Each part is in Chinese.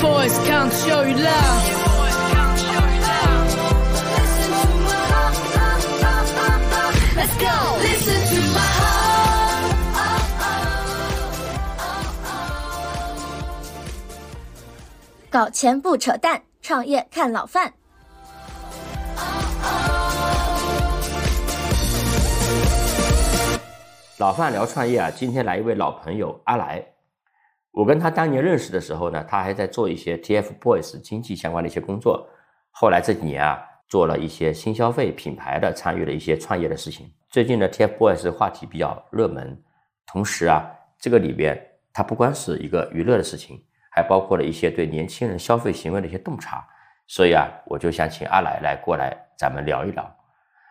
voice can't show you love. Let's go. Listen to my heart. 搞钱不扯淡，创业看老范。老范聊创业啊，今天来一位老朋友阿来。我跟他当年认识的时候呢，他还在做一些 TFBOYS 经济相关的一些工作。后来这几年啊，做了一些新消费品牌的，参与了一些创业的事情。最近呢，TFBOYS 话题比较热门，同时啊，这个里边它不光是一个娱乐的事情，还包括了一些对年轻人消费行为的一些洞察。所以啊，我就想请阿来来过来，咱们聊一聊。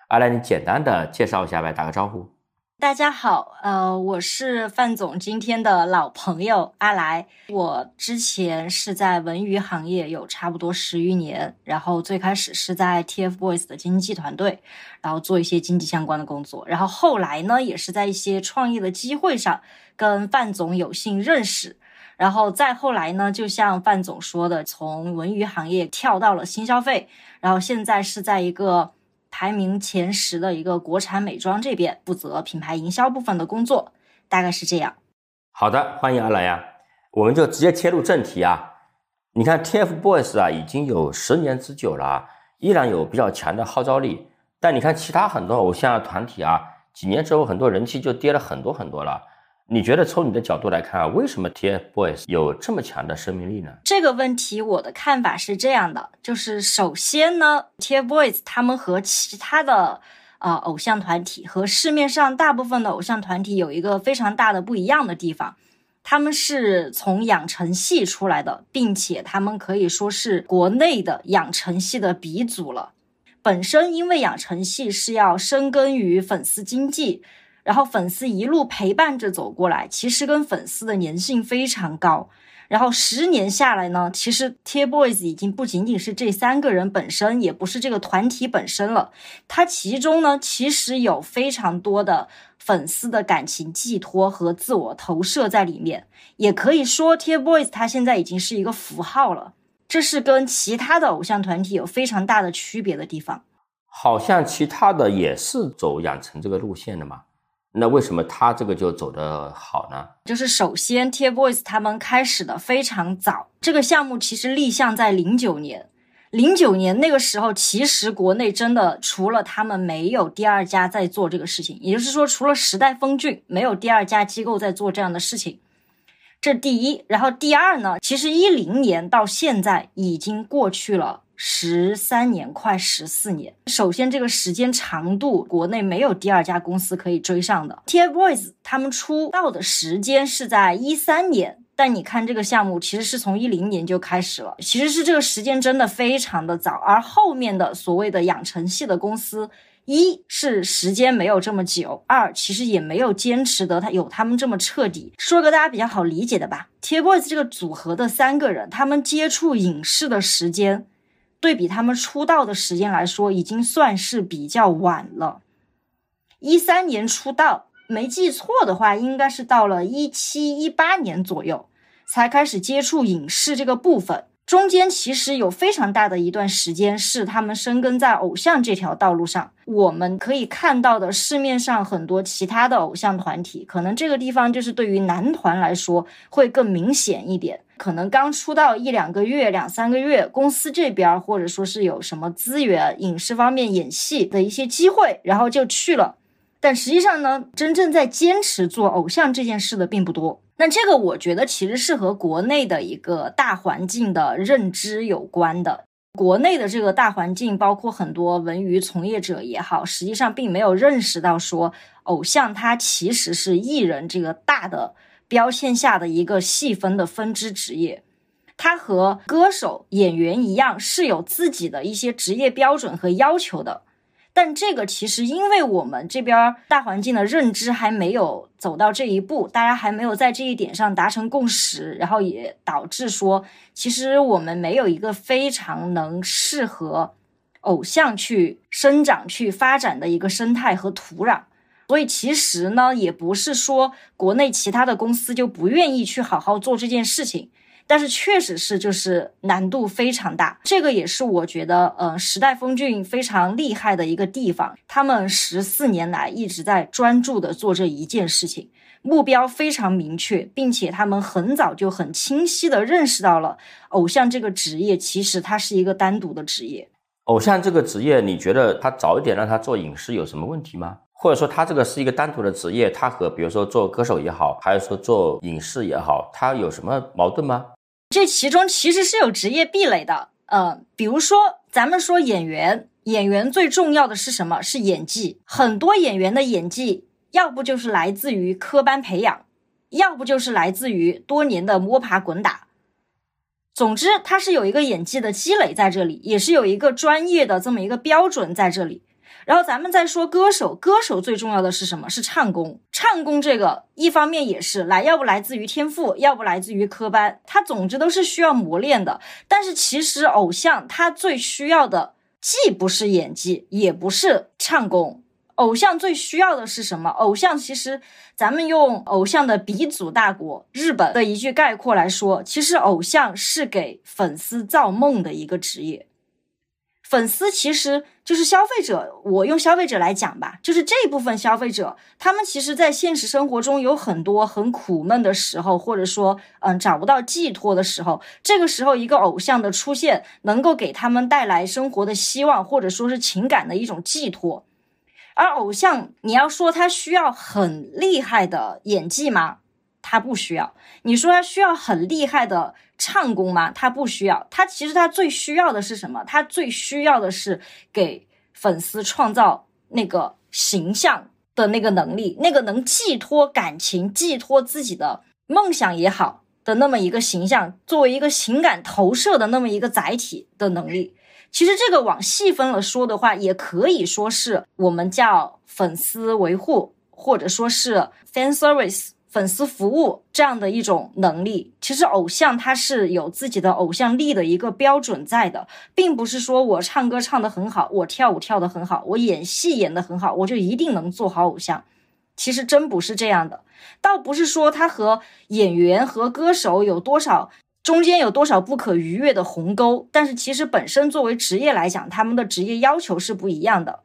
阿来，你简单的介绍一下呗，打个招呼。大家好，呃，我是范总今天的老朋友阿来。我之前是在文娱行业有差不多十余年，然后最开始是在 TFBOYS 的经纪团队，然后做一些经济相关的工作。然后后来呢，也是在一些创业的机会上跟范总有幸认识。然后再后来呢，就像范总说的，从文娱行业跳到了新消费，然后现在是在一个。排名前十的一个国产美妆这边负责品牌营销部分的工作，大概是这样。好的，欢迎阿来呀，我们就直接切入正题啊。你看 TFBOYS 啊，已经有十年之久了，依然有比较强的号召力。但你看其他很多偶像团体啊，几年之后很多人气就跌了很多很多了。你觉得从你的角度来看啊，为什么 TFBOYS 有这么强的生命力呢？这个问题我的看法是这样的，就是首先呢，TFBOYS 他们和其他的呃偶像团体和市面上大部分的偶像团体有一个非常大的不一样的地方，他们是从养成系出来的，并且他们可以说是国内的养成系的鼻祖了。本身因为养成系是要深耕于粉丝经济。然后粉丝一路陪伴着走过来，其实跟粉丝的粘性非常高。然后十年下来呢，其实 TFBOYS 已经不仅仅是这三个人本身，也不是这个团体本身了。它其中呢，其实有非常多的粉丝的感情寄托和自我投射在里面。也可以说，TFBOYS 它现在已经是一个符号了。这是跟其他的偶像团体有非常大的区别的地方。好像其他的也是走养成这个路线的嘛。那为什么他这个就走得好呢？就是首先，TFBOYS 他们开始的非常早，这个项目其实立项在零九年，零九年那个时候，其实国内真的除了他们，没有第二家在做这个事情。也就是说，除了时代峰峻，没有第二家机构在做这样的事情。这第一，然后第二呢？其实一零年到现在已经过去了。十三年，快十四年。首先，这个时间长度，国内没有第二家公司可以追上的。TFBOYS 他们出道的时间是在一三年，但你看这个项目其实是从一零年就开始了，其实是这个时间真的非常的早。而后面的所谓的养成系的公司，一是时间没有这么久，二其实也没有坚持得他有他们这么彻底。说个大家比较好理解的吧，TFBOYS 这个组合的三个人，他们接触影视的时间。对比他们出道的时间来说，已经算是比较晚了。一三年出道，没记错的话，应该是到了一七一八年左右才开始接触影视这个部分。中间其实有非常大的一段时间是他们深耕在偶像这条道路上。我们可以看到的市面上很多其他的偶像团体，可能这个地方就是对于男团来说会更明显一点。可能刚出道一两个月、两三个月，公司这边或者说是有什么资源、影视方面演戏的一些机会，然后就去了。但实际上呢，真正在坚持做偶像这件事的并不多。那这个我觉得其实是和国内的一个大环境的认知有关的。国内的这个大环境，包括很多文娱从业者也好，实际上并没有认识到说，偶像他其实是艺人这个大的标签下的一个细分的分支职业，它和歌手、演员一样，是有自己的一些职业标准和要求的。但这个其实，因为我们这边大环境的认知还没有走到这一步，大家还没有在这一点上达成共识，然后也导致说，其实我们没有一个非常能适合偶像去生长、去发展的一个生态和土壤。所以其实呢，也不是说国内其他的公司就不愿意去好好做这件事情。但是确实是就是难度非常大。这个也是我觉得，呃，时代峰峻非常厉害的一个地方。他们十四年来一直在专注的做这一件事情，目标非常明确，并且他们很早就很清晰的认识到了偶像这个职业其实它是一个单独的职业。偶像这个职业，你觉得他早一点让他做影视有什么问题吗？或者说他这个是一个单独的职业，他和比如说做歌手也好，还是说做影视也好，他有什么矛盾吗？这其中其实是有职业壁垒的。呃，比如说咱们说演员，演员最重要的是什么？是演技。很多演员的演技，要不就是来自于科班培养，要不就是来自于多年的摸爬滚打。总之，他是有一个演技的积累在这里，也是有一个专业的这么一个标准在这里。然后咱们再说歌手，歌手最重要的是什么？是唱功。唱功这个一方面也是来，要不来自于天赋，要不来自于科班，他总之都是需要磨练的。但是其实偶像他最需要的既不是演技，也不是唱功。偶像最需要的是什么？偶像其实，咱们用偶像的鼻祖大国日本的一句概括来说，其实偶像是给粉丝造梦的一个职业。粉丝其实就是消费者，我用消费者来讲吧，就是这部分消费者，他们其实在现实生活中有很多很苦闷的时候，或者说，嗯，找不到寄托的时候，这个时候一个偶像的出现，能够给他们带来生活的希望，或者说是情感的一种寄托。而偶像，你要说他需要很厉害的演技吗？他不需要。你说他需要很厉害的唱功吗？他不需要。他其实他最需要的是什么？他最需要的是给粉丝创造那个形象的那个能力，那个能寄托感情、寄托自己的梦想也好的那么一个形象，作为一个情感投射的那么一个载体的能力。其实这个往细分了说的话，也可以说是我们叫粉丝维护，或者说是 fan service 粉丝服务这样的一种能力。其实偶像他是有自己的偶像力的一个标准在的，并不是说我唱歌唱得很好，我跳舞跳得很好，我演戏演得很好，我就一定能做好偶像。其实真不是这样的，倒不是说他和演员和歌手有多少。中间有多少不可逾越的鸿沟？但是其实本身作为职业来讲，他们的职业要求是不一样的。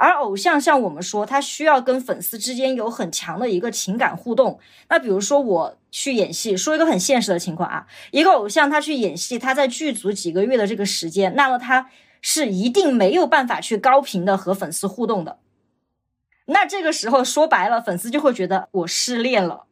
而偶像像我们说，他需要跟粉丝之间有很强的一个情感互动。那比如说我去演戏，说一个很现实的情况啊，一个偶像他去演戏，他在剧组几个月的这个时间，那么他是一定没有办法去高频的和粉丝互动的。那这个时候说白了，粉丝就会觉得我失恋了。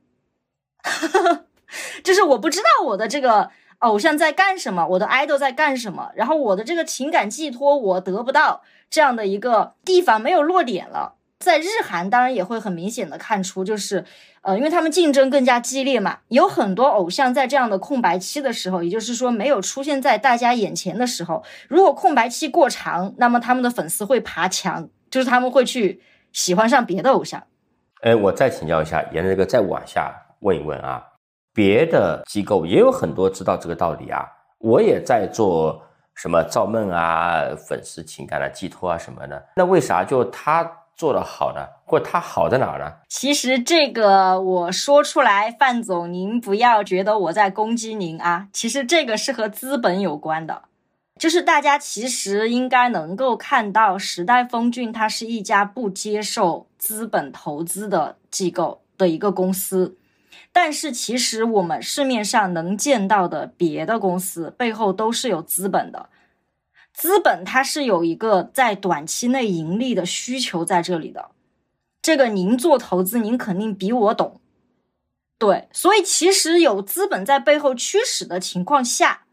就是我不知道我的这个偶像在干什么，我的 idol 在干什么，然后我的这个情感寄托我得不到这样的一个地方没有落点了。在日韩当然也会很明显的看出，就是呃，因为他们竞争更加激烈嘛，有很多偶像在这样的空白期的时候，也就是说没有出现在大家眼前的时候，如果空白期过长，那么他们的粉丝会爬墙，就是他们会去喜欢上别的偶像。哎，我再请教一下，沿着这个再往下问一问啊。别的机构也有很多知道这个道理啊，我也在做什么造梦啊、粉丝情感的寄托啊什么的。那为啥就他做的好呢？或他好在哪儿呢？其实这个我说出来，范总您不要觉得我在攻击您啊。其实这个是和资本有关的，就是大家其实应该能够看到，时代峰峻它是一家不接受资本投资的机构的一个公司。但是其实我们市面上能见到的别的公司背后都是有资本的，资本它是有一个在短期内盈利的需求在这里的，这个您做投资您肯定比我懂，对，所以其实有资本在背后驱使的情况下。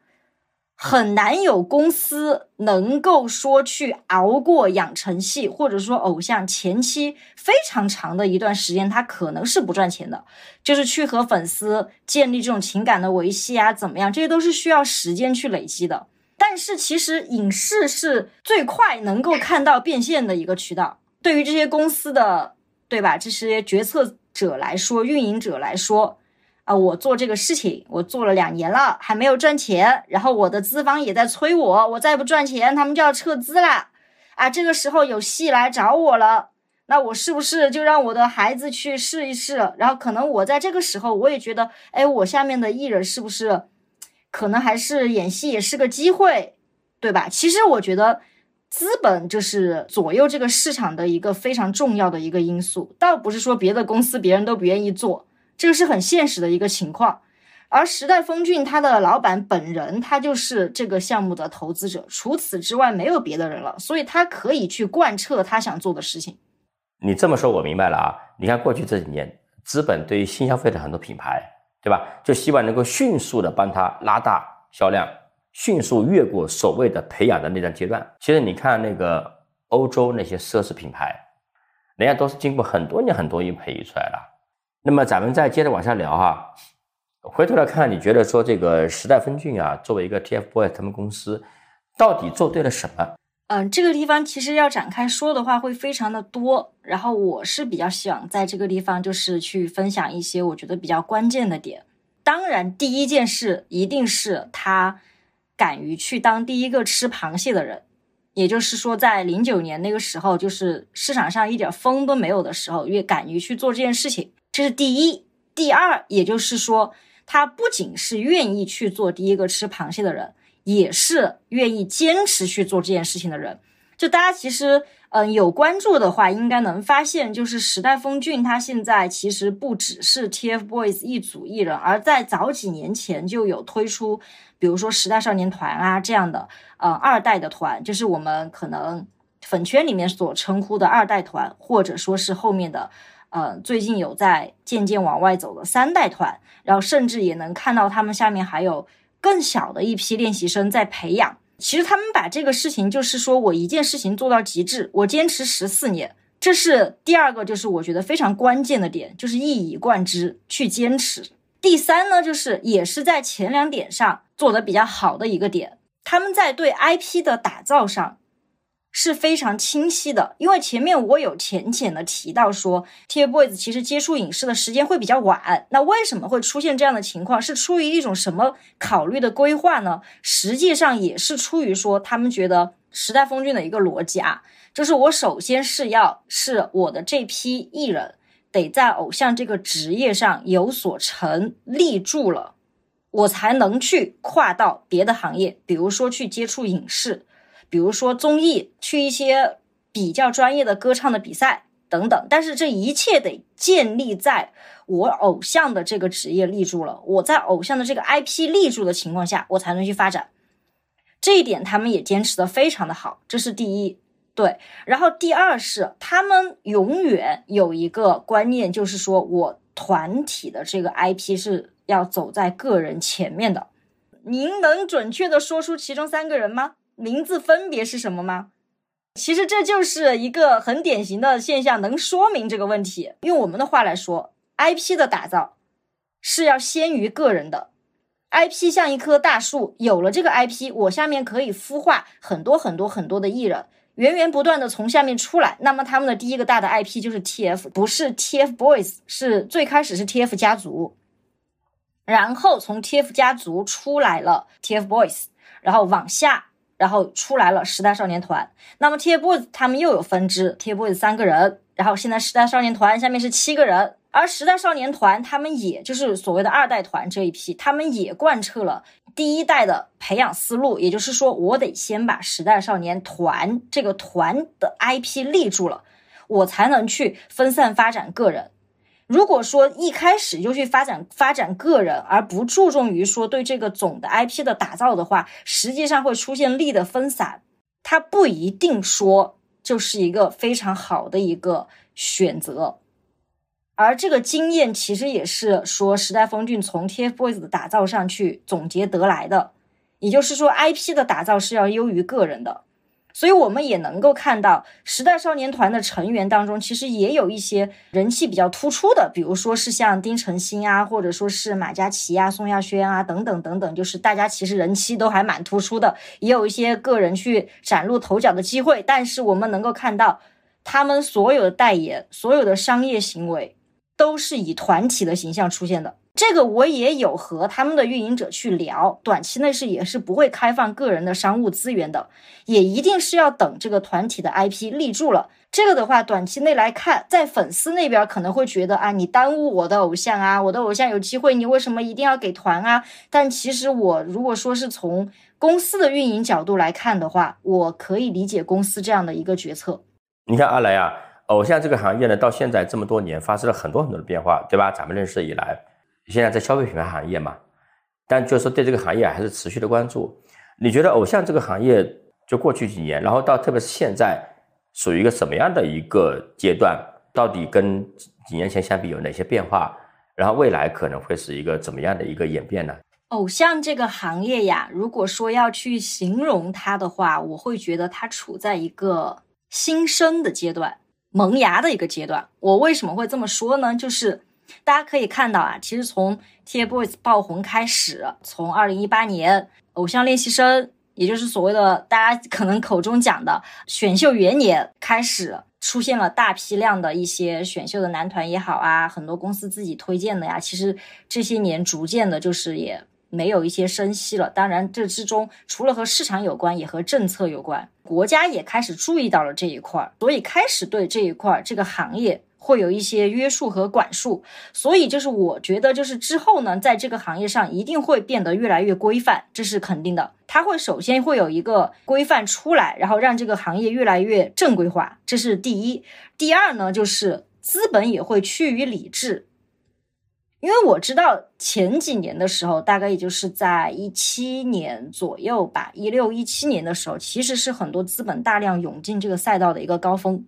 很难有公司能够说去熬过养成系，或者说偶像前期非常长的一段时间，他可能是不赚钱的，就是去和粉丝建立这种情感的维系啊，怎么样？这些都是需要时间去累积的。但是其实影视是最快能够看到变现的一个渠道，对于这些公司的，对吧？这些决策者来说，运营者来说。啊，我做这个事情，我做了两年了，还没有赚钱。然后我的资方也在催我，我再不赚钱，他们就要撤资了。啊，这个时候有戏来找我了，那我是不是就让我的孩子去试一试？然后可能我在这个时候，我也觉得，哎，我下面的艺人是不是可能还是演戏也是个机会，对吧？其实我觉得资本就是左右这个市场的一个非常重要的一个因素，倒不是说别的公司别人都不愿意做，这个是很现实的一个情况。而时代峰峻他的老板本人，他就是这个项目的投资者，除此之外没有别的人了，所以他可以去贯彻他想做的事情。你这么说，我明白了啊！你看过去这几年，资本对于新消费的很多品牌，对吧？就希望能够迅速的帮他拉大销量，迅速越过所谓的培养的那段阶段。其实你看那个欧洲那些奢侈品牌，人家都是经过很多年、很多年培育出来的。那么咱们再接着往下聊哈，回头来看，你觉得说这个时代峰峻啊，作为一个 TFBOYS 他们公司，到底做对了什么？嗯，这个地方其实要展开说的话会非常的多，然后我是比较想在这个地方就是去分享一些我觉得比较关键的点。当然，第一件事一定是他敢于去当第一个吃螃蟹的人，也就是说，在零九年那个时候，就是市场上一点风都没有的时候，越敢于去做这件事情，这是第一。第二，也就是说，他不仅是愿意去做第一个吃螃蟹的人。也是愿意坚持去做这件事情的人，就大家其实，嗯，有关注的话，应该能发现，就是时代峰峻他现在其实不只是 TFBOYS 一组艺人，而在早几年前就有推出，比如说时代少年团啊这样的，呃，二代的团，就是我们可能粉圈里面所称呼的二代团，或者说是后面的，呃，最近有在渐渐往外走的三代团，然后甚至也能看到他们下面还有。更小的一批练习生在培养，其实他们把这个事情就是说我一件事情做到极致，我坚持十四年，这是第二个，就是我觉得非常关键的点，就是一以贯之去坚持。第三呢，就是也是在前两点上做的比较好的一个点，他们在对 IP 的打造上。是非常清晰的，因为前面我有浅浅的提到说，TFBOYS 其实接触影视的时间会比较晚。那为什么会出现这样的情况？是出于一种什么考虑的规划呢？实际上也是出于说，他们觉得时代峰峻的一个逻辑啊，就是我首先是要是我的这批艺人得在偶像这个职业上有所成立住了，我才能去跨到别的行业，比如说去接触影视。比如说综艺，去一些比较专业的歌唱的比赛等等，但是这一切得建立在我偶像的这个职业立住了，我在偶像的这个 IP 立住的情况下，我才能去发展。这一点他们也坚持的非常的好，这是第一。对，然后第二是他们永远有一个观念，就是说我团体的这个 IP 是要走在个人前面的。您能准确的说出其中三个人吗？名字分别是什么吗？其实这就是一个很典型的现象，能说明这个问题。用我们的话来说，IP 的打造是要先于个人的。IP 像一棵大树，有了这个 IP，我下面可以孵化很多很多很多的艺人，源源不断的从下面出来。那么他们的第一个大的 IP 就是 TF，不是 TFBOYS，是最开始是 TF 家族，然后从 TF 家族出来了 TFBOYS，然后往下。然后出来了时代少年团，那么 TFBOYS 他们又有分支，TFBOYS 三个人，然后现在时代少年团下面是七个人，而时代少年团他们也就是所谓的二代团这一批，他们也贯彻了第一代的培养思路，也就是说，我得先把时代少年团这个团的 IP 立住了，我才能去分散发展个人。如果说一开始就去发展发展个人，而不注重于说对这个总的 IP 的打造的话，实际上会出现力的分散，它不一定说就是一个非常好的一个选择。而这个经验其实也是说时代峰峻从 TFBOYS 的打造上去总结得来的，也就是说 IP 的打造是要优于个人的。所以我们也能够看到，时代少年团的成员当中，其实也有一些人气比较突出的，比如说是像丁程鑫啊，或者说是马嘉祺啊、宋亚轩啊等等等等，就是大家其实人气都还蛮突出的，也有一些个人去崭露头角的机会。但是我们能够看到，他们所有的代言、所有的商业行为，都是以团体的形象出现的。这个我也有和他们的运营者去聊，短期内是也是不会开放个人的商务资源的，也一定是要等这个团体的 IP 立住了，这个的话，短期内来看，在粉丝那边可能会觉得啊，你耽误我的偶像啊，我的偶像有机会，你为什么一定要给团啊？但其实我如果说是从公司的运营角度来看的话，我可以理解公司这样的一个决策。你看阿来啊，偶像这个行业呢，到现在这么多年发生了很多很多的变化，对吧？咱们认识以来，现在在消费品牌行业嘛，但就是对这个行业还是持续的关注。你觉得偶像这个行业就过去几年，然后到特别是现在？属于一个什么样的一个阶段？到底跟几年前相比有哪些变化？然后未来可能会是一个怎么样的一个演变呢？偶像这个行业呀，如果说要去形容它的话，我会觉得它处在一个新生的阶段、萌芽的一个阶段。我为什么会这么说呢？就是大家可以看到啊，其实从 TFBOYS 爆红开始，从二零一八年《偶像练习生》。也就是所谓的大家可能口中讲的选秀元年开始出现了大批量的一些选秀的男团也好啊，很多公司自己推荐的呀，其实这些年逐渐的就是也没有一些声息了。当然，这之中除了和市场有关，也和政策有关，国家也开始注意到了这一块儿，所以开始对这一块儿这个行业。会有一些约束和管束，所以就是我觉得，就是之后呢，在这个行业上一定会变得越来越规范，这是肯定的。它会首先会有一个规范出来，然后让这个行业越来越正规化，这是第一。第二呢，就是资本也会趋于理智，因为我知道前几年的时候，大概也就是在一七年左右吧，一六一七年的时候，其实是很多资本大量涌进这个赛道的一个高峰。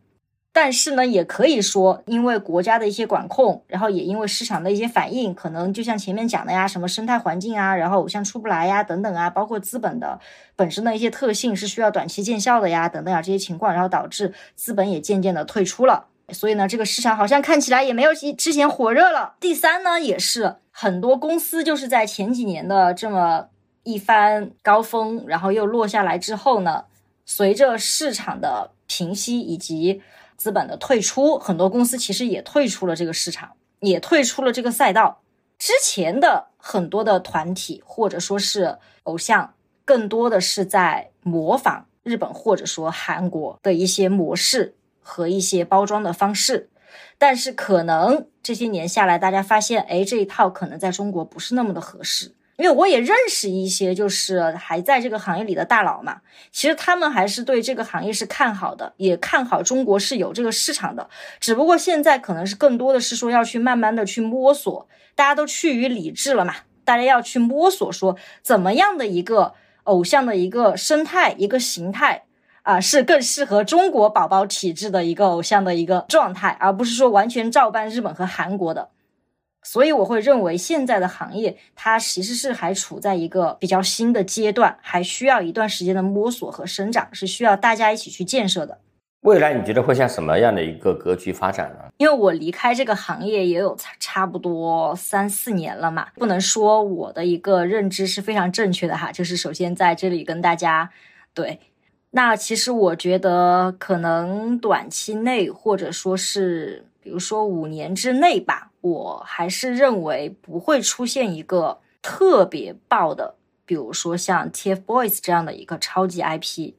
但是呢，也可以说，因为国家的一些管控，然后也因为市场的一些反应，可能就像前面讲的呀，什么生态环境啊，然后偶像出不来呀，等等啊，包括资本的本身的一些特性是需要短期见效的呀，等等啊这些情况，然后导致资本也渐渐的退出了。所以呢，这个市场好像看起来也没有之前火热了。第三呢，也是很多公司就是在前几年的这么一番高峰，然后又落下来之后呢，随着市场的平息以及资本的退出，很多公司其实也退出了这个市场，也退出了这个赛道。之前的很多的团体或者说是偶像，更多的是在模仿日本或者说韩国的一些模式和一些包装的方式，但是可能这些年下来，大家发现，哎，这一套可能在中国不是那么的合适。因为我也认识一些，就是还在这个行业里的大佬嘛，其实他们还是对这个行业是看好的，也看好中国是有这个市场的。只不过现在可能是更多的是说要去慢慢的去摸索，大家都趋于理智了嘛，大家要去摸索说怎么样的一个偶像的一个生态、一个形态啊，是更适合中国宝宝体质的一个偶像的一个状态，而不是说完全照搬日本和韩国的。所以我会认为，现在的行业它其实是还处在一个比较新的阶段，还需要一段时间的摸索和生长，是需要大家一起去建设的。未来你觉得会像什么样的一个格局发展呢？因为我离开这个行业也有差差不多三四年了嘛，不能说我的一个认知是非常正确的哈。就是首先在这里跟大家对，那其实我觉得可能短期内或者说是比如说五年之内吧。我还是认为不会出现一个特别爆的，比如说像 TFBOYS 这样的一个超级 IP。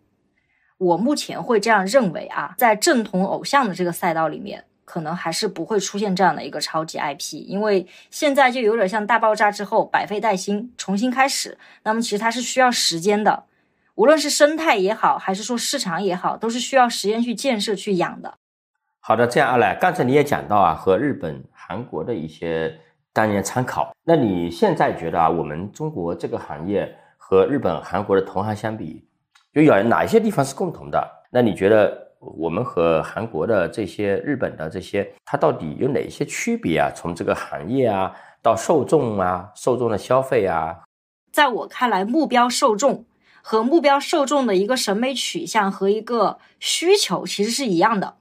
我目前会这样认为啊，在正统偶像的这个赛道里面，可能还是不会出现这样的一个超级 IP，因为现在就有点像大爆炸之后百废待兴，重新开始。那么其实它是需要时间的，无论是生态也好，还是说市场也好，都是需要时间去建设去养的。好的，这样阿来，刚才你也讲到啊，和日本。韩国的一些当年参考，那你现在觉得啊，我们中国这个行业和日本、韩国的同行相比，就有哪一些地方是共同的？那你觉得我们和韩国的这些、日本的这些，它到底有哪些区别啊？从这个行业啊，到受众啊，受众的消费啊，在我看来，目标受众和目标受众的一个审美取向和一个需求其实是一样的。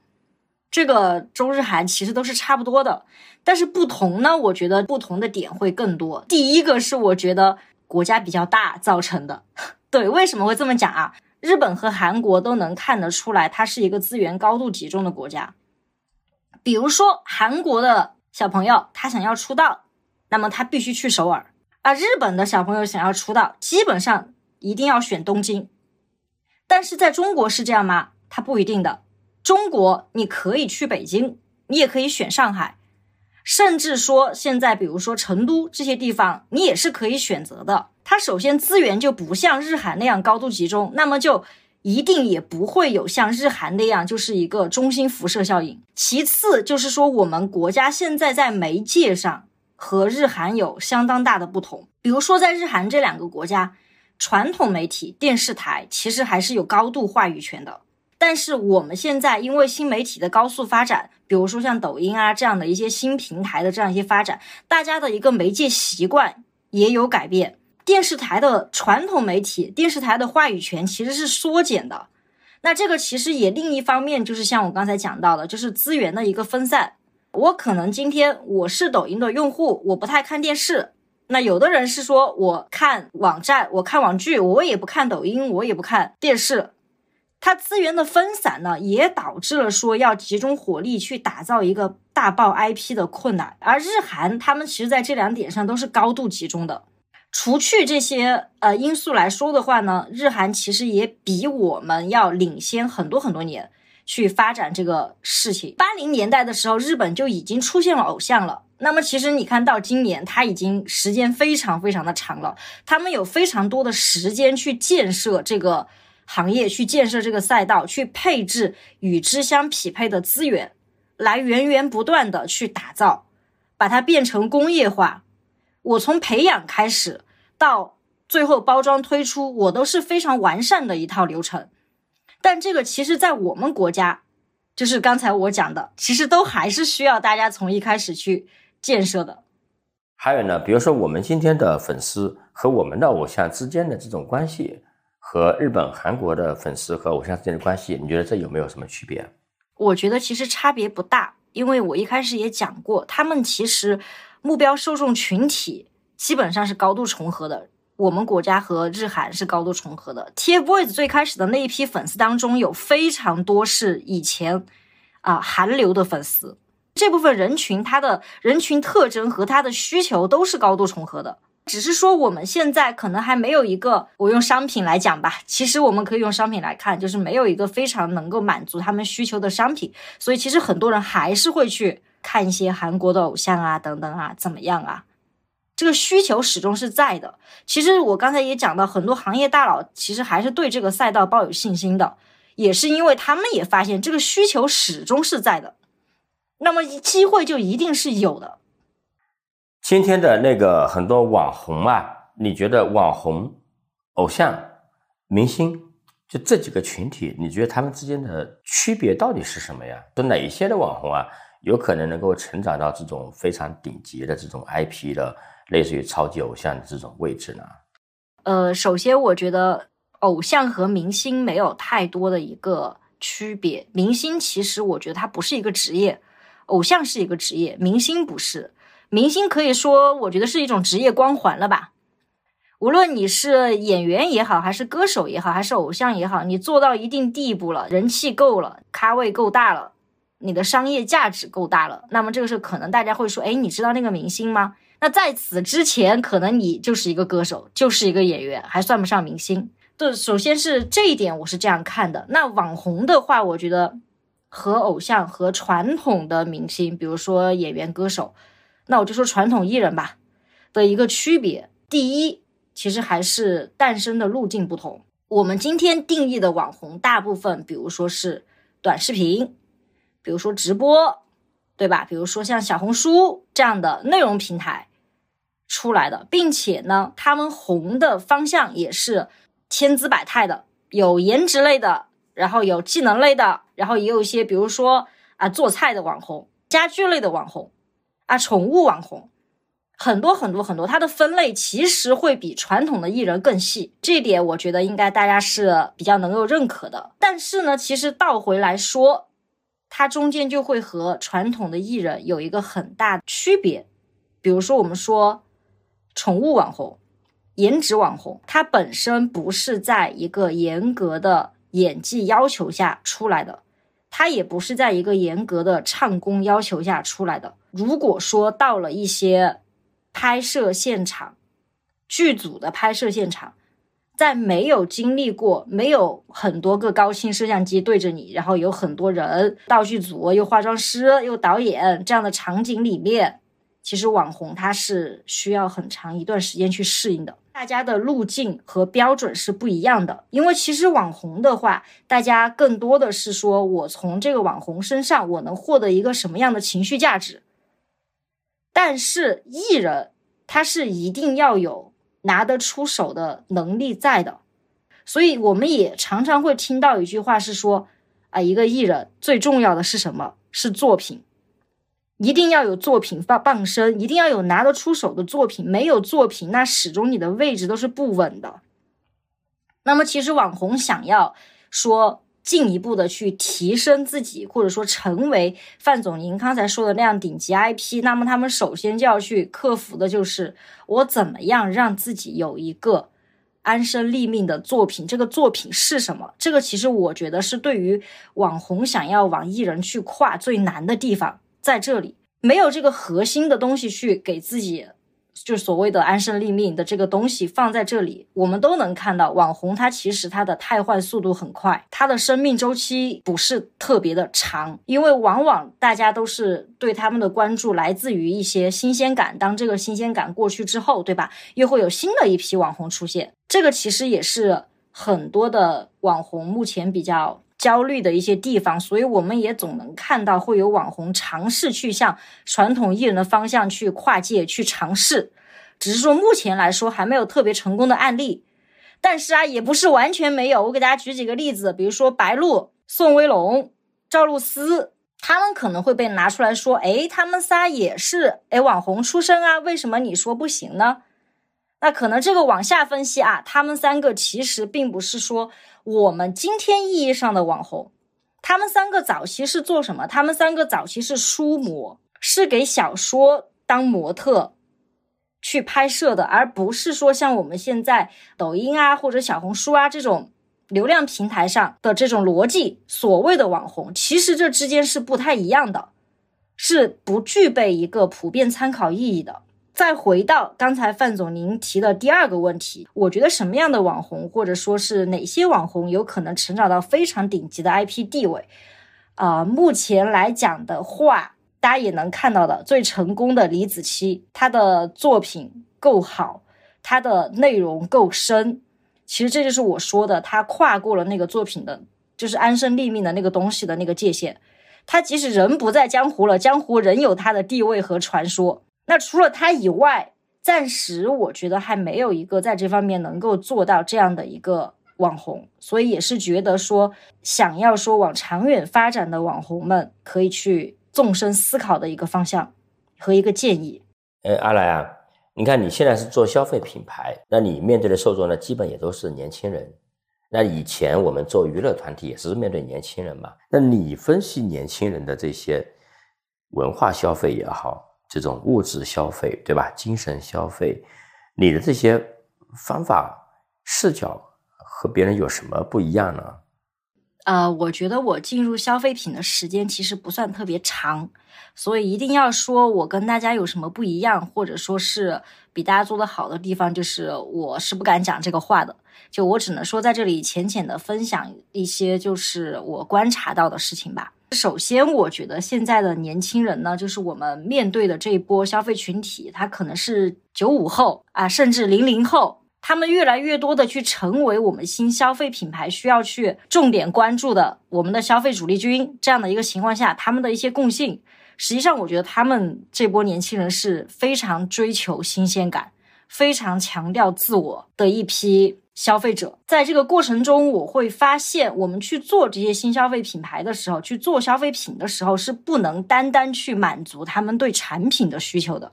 这个中日韩其实都是差不多的，但是不同呢，我觉得不同的点会更多。第一个是我觉得国家比较大造成的，对，为什么会这么讲啊？日本和韩国都能看得出来，它是一个资源高度集中的国家。比如说韩国的小朋友他想要出道，那么他必须去首尔；而日本的小朋友想要出道，基本上一定要选东京。但是在中国是这样吗？它不一定的。中国你可以去北京，你也可以选上海，甚至说现在比如说成都这些地方，你也是可以选择的。它首先资源就不像日韩那样高度集中，那么就一定也不会有像日韩那样就是一个中心辐射效应。其次就是说，我们国家现在在媒介上和日韩有相当大的不同。比如说，在日韩这两个国家，传统媒体电视台其实还是有高度话语权的。但是我们现在因为新媒体的高速发展，比如说像抖音啊这样的一些新平台的这样一些发展，大家的一个媒介习惯也有改变。电视台的传统媒体，电视台的话语权其实是缩减的。那这个其实也另一方面就是像我刚才讲到的，就是资源的一个分散。我可能今天我是抖音的用户，我不太看电视。那有的人是说我看网站，我看网剧，我也不看抖音，我也不看电视。它资源的分散呢，也导致了说要集中火力去打造一个大爆 IP 的困难。而日韩他们其实在这两点上都是高度集中的。除去这些呃因素来说的话呢，日韩其实也比我们要领先很多很多年去发展这个事情。八零年代的时候，日本就已经出现了偶像了。那么其实你看到今年，它已经时间非常非常的长了，他们有非常多的时间去建设这个行业，去建设这个赛道，去配置与之相匹配的资源，来源源不断的去打造，把它变成工业化。我从培养开始到最后包装推出，我都是非常完善的一套流程。但这个其实，在我们国家，就是刚才我讲的，其实都还是需要大家从一开始去建设的。还有呢，比如说我们今天的粉丝和我们的偶像之间的这种关系，和日本、韩国的粉丝和偶像之间的关系，你觉得这有没有什么区别？我觉得其实差别不大，因为我一开始也讲过，他们其实。目标受众群体基本上是高度重合的，我们国家和日韩是高度重合的。TFBOYS 最开始的那一批粉丝当中，有非常多是以前啊韩流的粉丝，这部分人群他的人群特征和他的需求都是高度重合的，只是说我们现在可能还没有一个，我用商品来讲吧，其实我们可以用商品来看，就是没有一个非常能够满足他们需求的商品，所以其实很多人还是会去。看一些韩国的偶像啊，等等啊，怎么样啊？这个需求始终是在的。其实我刚才也讲到，很多行业大佬其实还是对这个赛道抱有信心的，也是因为他们也发现这个需求始终是在的。那么机会就一定是有的。今天的那个很多网红啊，你觉得网红、偶像、明星就这几个群体，你觉得他们之间的区别到底是什么呀？就哪一些的网红啊？有可能能够成长到这种非常顶级的这种 IP 的，类似于超级偶像的这种位置呢？呃，首先我觉得偶像和明星没有太多的一个区别。明星其实我觉得它不是一个职业，偶像是一个职业，明星不是。明星可以说我觉得是一种职业光环了吧？无论你是演员也好，还是歌手也好，还是偶像也好，你做到一定地步了，人气够了，咖位够大了。你的商业价值够大了，那么这个是可能大家会说，哎，你知道那个明星吗？那在此之前，可能你就是一个歌手，就是一个演员，还算不上明星。对，首先是这一点，我是这样看的。那网红的话，我觉得和偶像和传统的明星，比如说演员、歌手，那我就说传统艺人吧的一个区别。第一，其实还是诞生的路径不同。我们今天定义的网红，大部分比如说是短视频。比如说直播，对吧？比如说像小红书这样的内容平台出来的，并且呢，他们红的方向也是千姿百态的，有颜值类的，然后有技能类的，然后也有一些，比如说啊做菜的网红、家居类的网红啊、宠物网红，很多很多很多，它的分类其实会比传统的艺人更细，这一点我觉得应该大家是比较能够认可的。但是呢，其实倒回来说。它中间就会和传统的艺人有一个很大区别，比如说我们说宠物网红、颜值网红，它本身不是在一个严格的演技要求下出来的，它也不是在一个严格的唱功要求下出来的。如果说到了一些拍摄现场，剧组的拍摄现场，在没有经历过、没有很多个高清摄像机对着你，然后有很多人、道具组、又化妆师、又导演这样的场景里面，其实网红他是需要很长一段时间去适应的。大家的路径和标准是不一样的，因为其实网红的话，大家更多的是说我从这个网红身上我能获得一个什么样的情绪价值。但是艺人他是一定要有。拿得出手的能力在的，所以我们也常常会听到一句话是说，啊，一个艺人最重要的是什么？是作品，一定要有作品傍傍身，一定要有拿得出手的作品。没有作品，那始终你的位置都是不稳的。那么，其实网红想要说。进一步的去提升自己，或者说成为范总您刚才说的那样顶级 IP，那么他们首先就要去克服的就是我怎么样让自己有一个安身立命的作品。这个作品是什么？这个其实我觉得是对于网红想要往艺人去跨最难的地方，在这里没有这个核心的东西去给自己。就所谓的安身立命的这个东西放在这里，我们都能看到，网红它其实它的汰换速度很快，它的生命周期不是特别的长，因为往往大家都是对他们的关注来自于一些新鲜感，当这个新鲜感过去之后，对吧？又会有新的一批网红出现，这个其实也是很多的网红目前比较。焦虑的一些地方，所以我们也总能看到会有网红尝试去向传统艺人的方向去跨界去尝试，只是说目前来说还没有特别成功的案例。但是啊，也不是完全没有。我给大家举几个例子，比如说白鹿、宋威龙、赵露思，他们可能会被拿出来说，哎，他们仨也是哎网红出身啊，为什么你说不行呢？那可能这个往下分析啊，他们三个其实并不是说。我们今天意义上的网红，他们三个早期是做什么？他们三个早期是书模，是给小说当模特去拍摄的，而不是说像我们现在抖音啊或者小红书啊这种流量平台上的这种逻辑。所谓的网红，其实这之间是不太一样的，是不具备一个普遍参考意义的。再回到刚才范总您提的第二个问题，我觉得什么样的网红，或者说是哪些网红有可能成长到非常顶级的 IP 地位？啊，目前来讲的话，大家也能看到的，最成功的李子柒，她的作品够好，她的内容够深，其实这就是我说的，她跨过了那个作品的，就是安身立命的那个东西的那个界限。她即使人不在江湖了，江湖仍有她的地位和传说。那除了他以外，暂时我觉得还没有一个在这方面能够做到这样的一个网红，所以也是觉得说，想要说往长远发展的网红们可以去纵深思考的一个方向和一个建议。哎，阿来啊，你看你现在是做消费品牌，那你面对的受众呢，基本也都是年轻人。那以前我们做娱乐团体也是面对年轻人嘛。那你分析年轻人的这些文化消费也好。这种物质消费，对吧？精神消费，你的这些方法视角和别人有什么不一样呢？呃，我觉得我进入消费品的时间其实不算特别长，所以一定要说我跟大家有什么不一样，或者说是比大家做的好的地方，就是我是不敢讲这个话的。就我只能说在这里浅浅的分享一些，就是我观察到的事情吧。首先，我觉得现在的年轻人呢，就是我们面对的这一波消费群体，他可能是九五后啊，甚至零零后，他们越来越多的去成为我们新消费品牌需要去重点关注的我们的消费主力军。这样的一个情况下，他们的一些共性，实际上我觉得他们这波年轻人是非常追求新鲜感，非常强调自我的一批。消费者在这个过程中，我会发现，我们去做这些新消费品牌的时候，去做消费品的时候，是不能单单去满足他们对产品的需求的，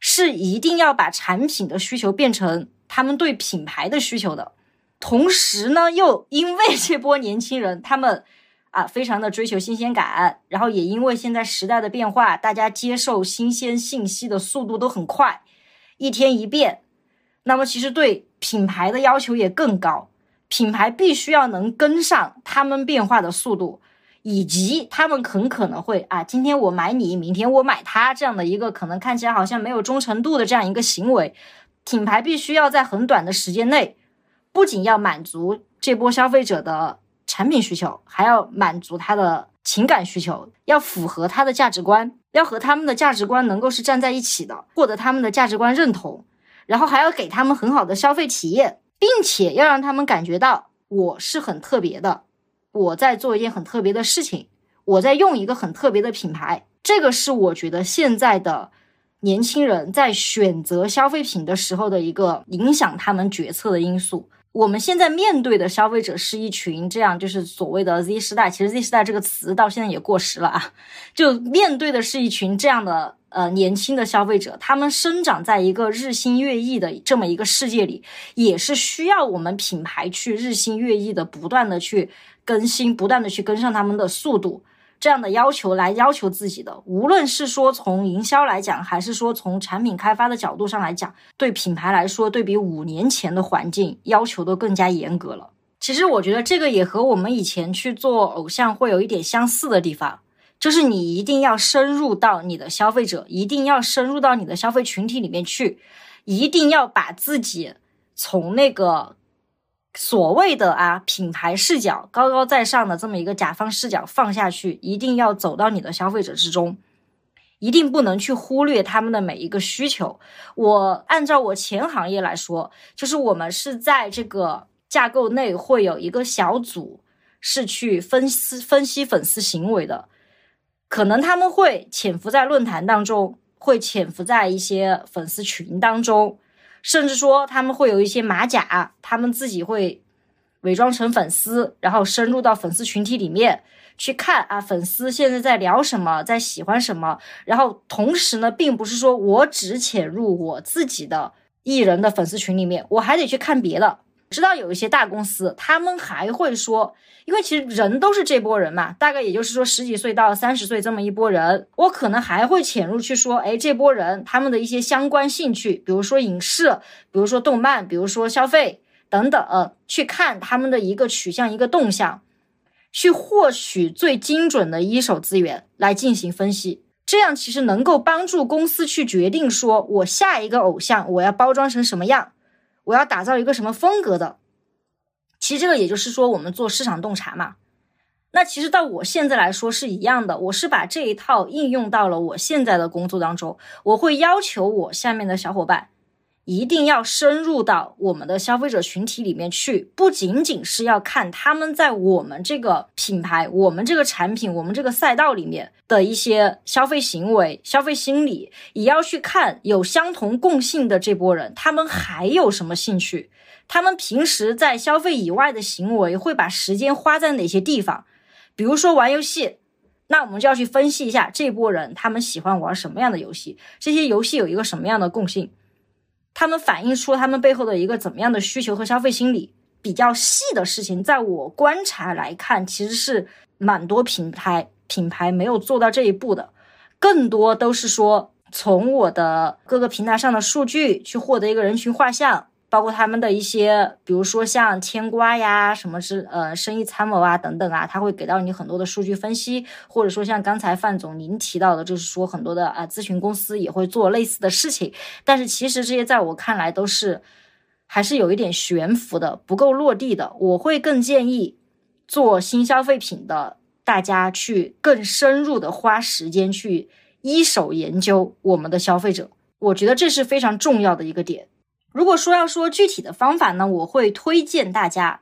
是一定要把产品的需求变成他们对品牌的需求的。同时呢，又因为这波年轻人他们啊，非常的追求新鲜感，然后也因为现在时代的变化，大家接受新鲜信息的速度都很快，一天一变。那么其实对品牌的要求也更高，品牌必须要能跟上他们变化的速度，以及他们很可能会啊，今天我买你，明天我买他这样的一个可能看起来好像没有忠诚度的这样一个行为，品牌必须要在很短的时间内不仅要满足这波消费者的产品需求，还要满足他的情感需求，要符合他的价值观，要和他们的价值观能够是站在一起的，获得他们的价值观认同，然后还要给他们很好的消费体验，并且要让他们感觉到我是很特别的，我在做一件很特别的事情，我在用一个很特别的品牌。这个是我觉得现在的年轻人在选择消费品的时候的一个影响他们决策的因素。我们现在面对的消费者是一群这样，就是所谓的 Z 时代。其实 Z 时代这个词到现在也过时了啊，就面对的是一群这样的呃年轻的消费者，他们生长在一个日新月异的这么一个世界里，也是需要我们品牌去日新月异的不断的去更新，不断的去跟上他们的速度。这样的要求来要求自己的，无论是说从营销来讲，还是说从产品开发的角度上来讲，对品牌来说，对比五年前的环境要求都更加严格了。其实我觉得这个也和我们以前去做偶像会有一点相似的地方，就是你一定要深入到你的消费者，一定要深入到你的消费群体里面去，一定要把自己从那个。所谓的啊品牌视角高高在上的这么一个甲方视角放下去，一定要走到你的消费者之中，一定不能去忽略他们的每一个需求。我按照我前行业来说，就是我们是在这个架构内会有一个小组是去分析分析粉丝行为的，可能他们会潜伏在论坛当中，会潜伏在一些粉丝群当中。甚至说他们会有一些马甲，他们自己会伪装成粉丝，然后深入到粉丝群体里面去看啊，粉丝现在在聊什么，在喜欢什么。然后同时呢，并不是说我只潜入我自己的艺人的粉丝群里面，我还得去看别的。知道有一些大公司，他们还会说，因为其实人都是这波人嘛，大概也就是说十几岁到三十岁这么一波人，我可能还会潜入去说，哎，这波人他们的一些相关兴趣，比如说影视，比如说动漫，比如说消费等等，去看他们的一个取向、一个动向，去获取最精准的一手资源来进行分析，这样其实能够帮助公司去决定说，我下一个偶像我要包装成什么样。我要打造一个什么风格的？其实这个也就是说，我们做市场洞察嘛。那其实到我现在来说是一样的，我是把这一套应用到了我现在的工作当中。我会要求我下面的小伙伴。一定要深入到我们的消费者群体里面去，不仅仅是要看他们在我们这个品牌、我们这个产品、我们这个赛道里面的一些消费行为、消费心理，也要去看有相同共性的这波人，他们还有什么兴趣？他们平时在消费以外的行为会把时间花在哪些地方？比如说玩游戏，那我们就要去分析一下这波人他们喜欢玩什么样的游戏，这些游戏有一个什么样的共性？他们反映出他们背后的一个怎么样的需求和消费心理，比较细的事情，在我观察来看，其实是蛮多品牌品牌没有做到这一步的，更多都是说从我的各个平台上的数据去获得一个人群画像。包括他们的一些，比如说像牵瓜呀，什么是呃生意参谋啊等等啊，他会给到你很多的数据分析，或者说像刚才范总您提到的，就是说很多的啊咨询公司也会做类似的事情，但是其实这些在我看来都是还是有一点悬浮的，不够落地的。我会更建议做新消费品的大家去更深入的花时间去一手研究我们的消费者，我觉得这是非常重要的一个点。如果说要说具体的方法呢，我会推荐大家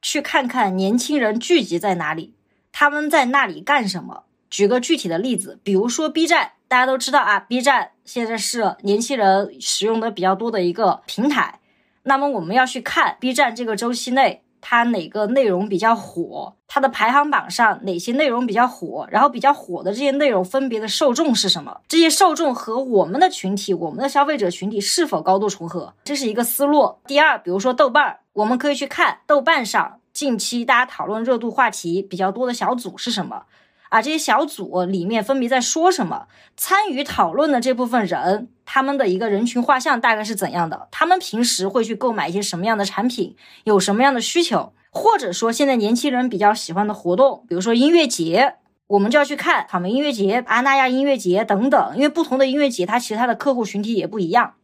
去看看年轻人聚集在哪里，他们在那里干什么。举个具体的例子，比如说 B 站，大家都知道啊，B 站现在是年轻人使用的比较多的一个平台。那么我们要去看 B 站这个周期内。它哪个内容比较火？它的排行榜上哪些内容比较火？然后比较火的这些内容分别的受众是什么？这些受众和我们的群体、我们的消费者群体是否高度重合？这是一个思路。第二，比如说豆瓣儿，我们可以去看豆瓣上近期大家讨论热度话题比较多的小组是什么。啊，这些小组里面分别在说什么？参与讨论的这部分人，他们的一个人群画像大概是怎样的？他们平时会去购买一些什么样的产品？有什么样的需求？或者说，现在年轻人比较喜欢的活动，比如说音乐节，我们就要去看草莓音乐节、阿那亚音乐节等等。因为不同的音乐节，它其实它的客户群体也不一样。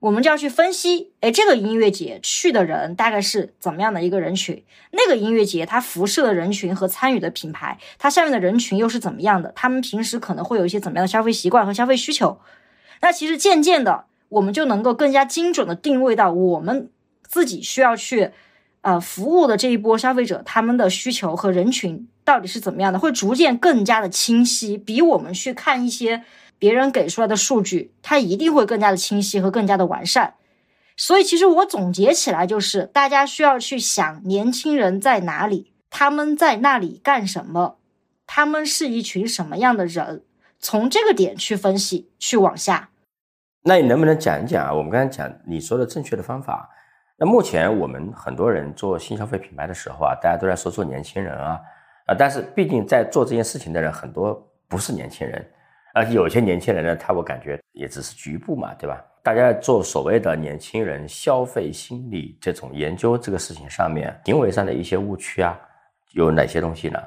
我们就要去分析，哎，这个音乐节去的人大概是怎么样的一个人群？那个音乐节它辐射的人群和参与的品牌，它下面的人群又是怎么样的？他们平时可能会有一些怎么样的消费习惯和消费需求？那其实渐渐的，我们就能够更加精准的定位到我们自己需要去，呃，服务的这一波消费者他们的需求和人群到底是怎么样的，会逐渐更加的清晰，比我们去看一些。别人给出来的数据，它一定会更加的清晰和更加的完善。所以，其实我总结起来就是，大家需要去想年轻人在哪里，他们在那里干什么，他们是一群什么样的人，从这个点去分析，去往下。那你能不能讲一讲啊？我们刚才讲你说的正确的方法。那目前我们很多人做新消费品牌的时候啊，大家都在说做年轻人啊啊，但是毕竟在做这件事情的人很多不是年轻人。而且有些年轻人呢，他我感觉也只是局部嘛，对吧？大家做所谓的年轻人消费心理这种研究这个事情上面，行为上的一些误区啊，有哪些东西呢？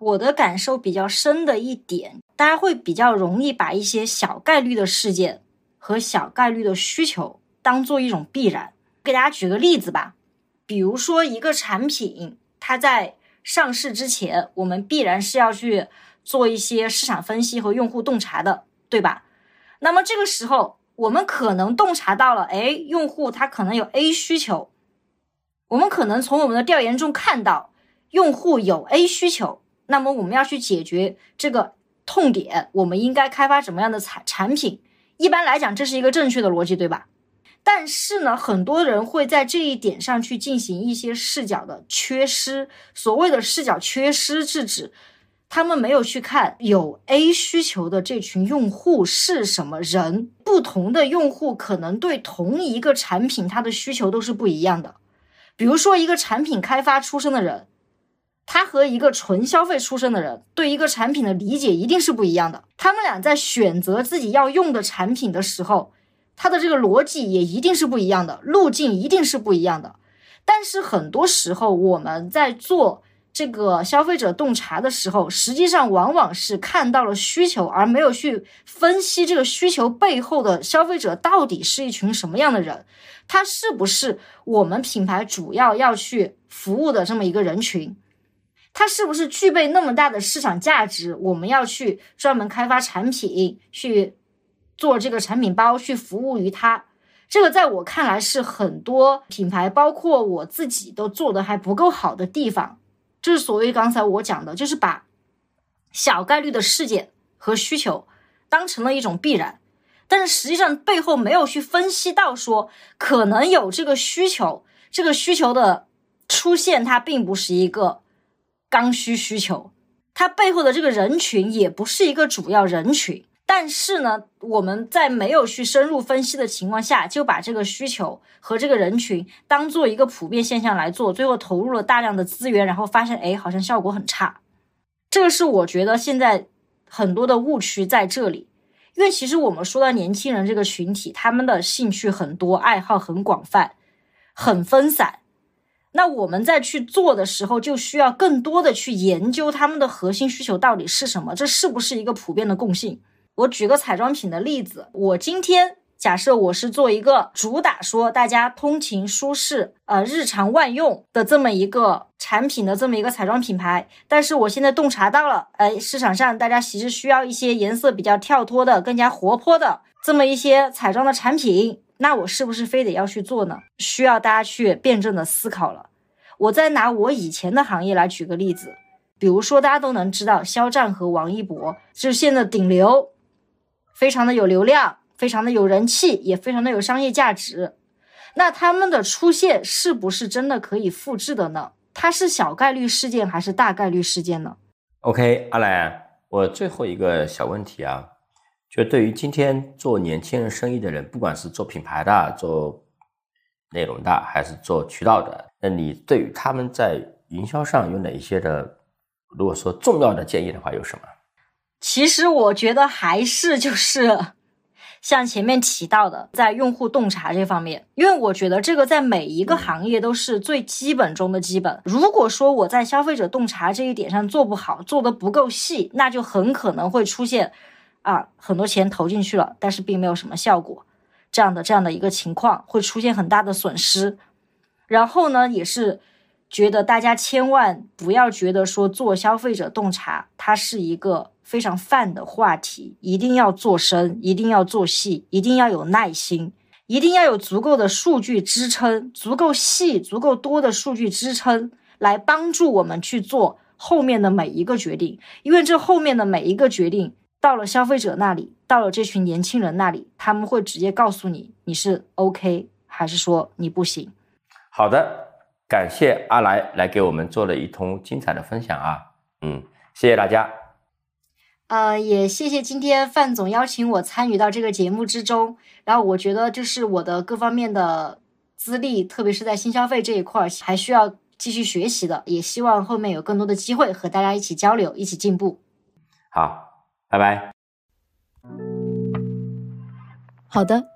我的感受比较深的一点，大家会比较容易把一些小概率的事件和小概率的需求当做一种必然。给大家举个例子吧，比如说一个产品，它在上市之前，我们必然是要去。做一些市场分析和用户洞察的，对吧？那么这个时候，我们可能洞察到了，哎，用户他可能有 A 需求，我们可能从我们的调研中看到用户有 A 需求，那么我们要去解决这个痛点，我们应该开发什么样的产产品？一般来讲，这是一个正确的逻辑，对吧？但是呢，很多人会在这一点上去进行一些视角的缺失。所谓的视角缺失，是指。他们没有去看有 A 需求的这群用户是什么人，不同的用户可能对同一个产品它的需求都是不一样的。比如说，一个产品开发出身的人，他和一个纯消费出身的人对一个产品的理解一定是不一样的。他们俩在选择自己要用的产品的时候，他的这个逻辑也一定是不一样的，路径一定是不一样的。但是很多时候我们在做。这个消费者洞察的时候，实际上往往是看到了需求，而没有去分析这个需求背后的消费者到底是一群什么样的人，他是不是我们品牌主要要去服务的这么一个人群，他是不是具备那么大的市场价值，我们要去专门开发产品，去做这个产品包，去服务于他。这个在我看来是很多品牌，包括我自己都做的还不够好的地方。就是所谓刚才我讲的，就是把小概率的事件和需求当成了一种必然，但是实际上背后没有去分析到说可能有这个需求，这个需求的出现它并不是一个刚需需求，它背后的这个人群也不是一个主要人群。但是呢，我们在没有去深入分析的情况下，就把这个需求和这个人群当做一个普遍现象来做，最后投入了大量的资源，然后发现，哎，好像效果很差。这个是我觉得现在很多的误区在这里，因为其实我们说到年轻人这个群体，他们的兴趣很多，爱好很广泛，很分散。那我们在去做的时候，就需要更多的去研究他们的核心需求到底是什么，这是不是一个普遍的共性？我举个彩妆品的例子，我今天假设我是做一个主打说大家通勤舒适、呃日常万用的这么一个产品的这么一个彩妆品牌，但是我现在洞察到了，哎，市场上大家其实需要一些颜色比较跳脱的、更加活泼的这么一些彩妆的产品，那我是不是非得要去做呢？需要大家去辩证的思考了。我再拿我以前的行业来举个例子，比如说大家都能知道，肖战和王一博就是现在顶流。非常的有流量，非常的有人气，也非常的有商业价值。那他们的出现是不是真的可以复制的呢？它是小概率事件还是大概率事件呢？OK，阿兰，我最后一个小问题啊，就对于今天做年轻人生意的人，不管是做品牌的、做内容的，还是做渠道的，那你对于他们在营销上有哪一些的，如果说重要的建议的话，有什么？其实我觉得还是就是像前面提到的，在用户洞察这方面，因为我觉得这个在每一个行业都是最基本中的基本。如果说我在消费者洞察这一点上做不好，做的不够细，那就很可能会出现啊很多钱投进去了，但是并没有什么效果，这样的这样的一个情况，会出现很大的损失。然后呢，也是觉得大家千万不要觉得说做消费者洞察，它是一个非常泛的话题，一定要做深，一定要做细，一定要有耐心，一定要有足够的数据支撑，足够细、足够多的数据支撑，来帮助我们去做后面的每一个决定。因为这后面的每一个决定，到了消费者那里，到了这群年轻人那里，他们会直接告诉你你是 OK 还是说你不行。好的，感谢阿来来给我们做了一通精彩的分享啊，嗯，谢谢大家。呃，也谢谢今天范总邀请我参与到这个节目之中。然后我觉得就是我的各方面的资历，特别是在新消费这一块儿，还需要继续学习的。也希望后面有更多的机会和大家一起交流，一起进步。好，拜拜。好的。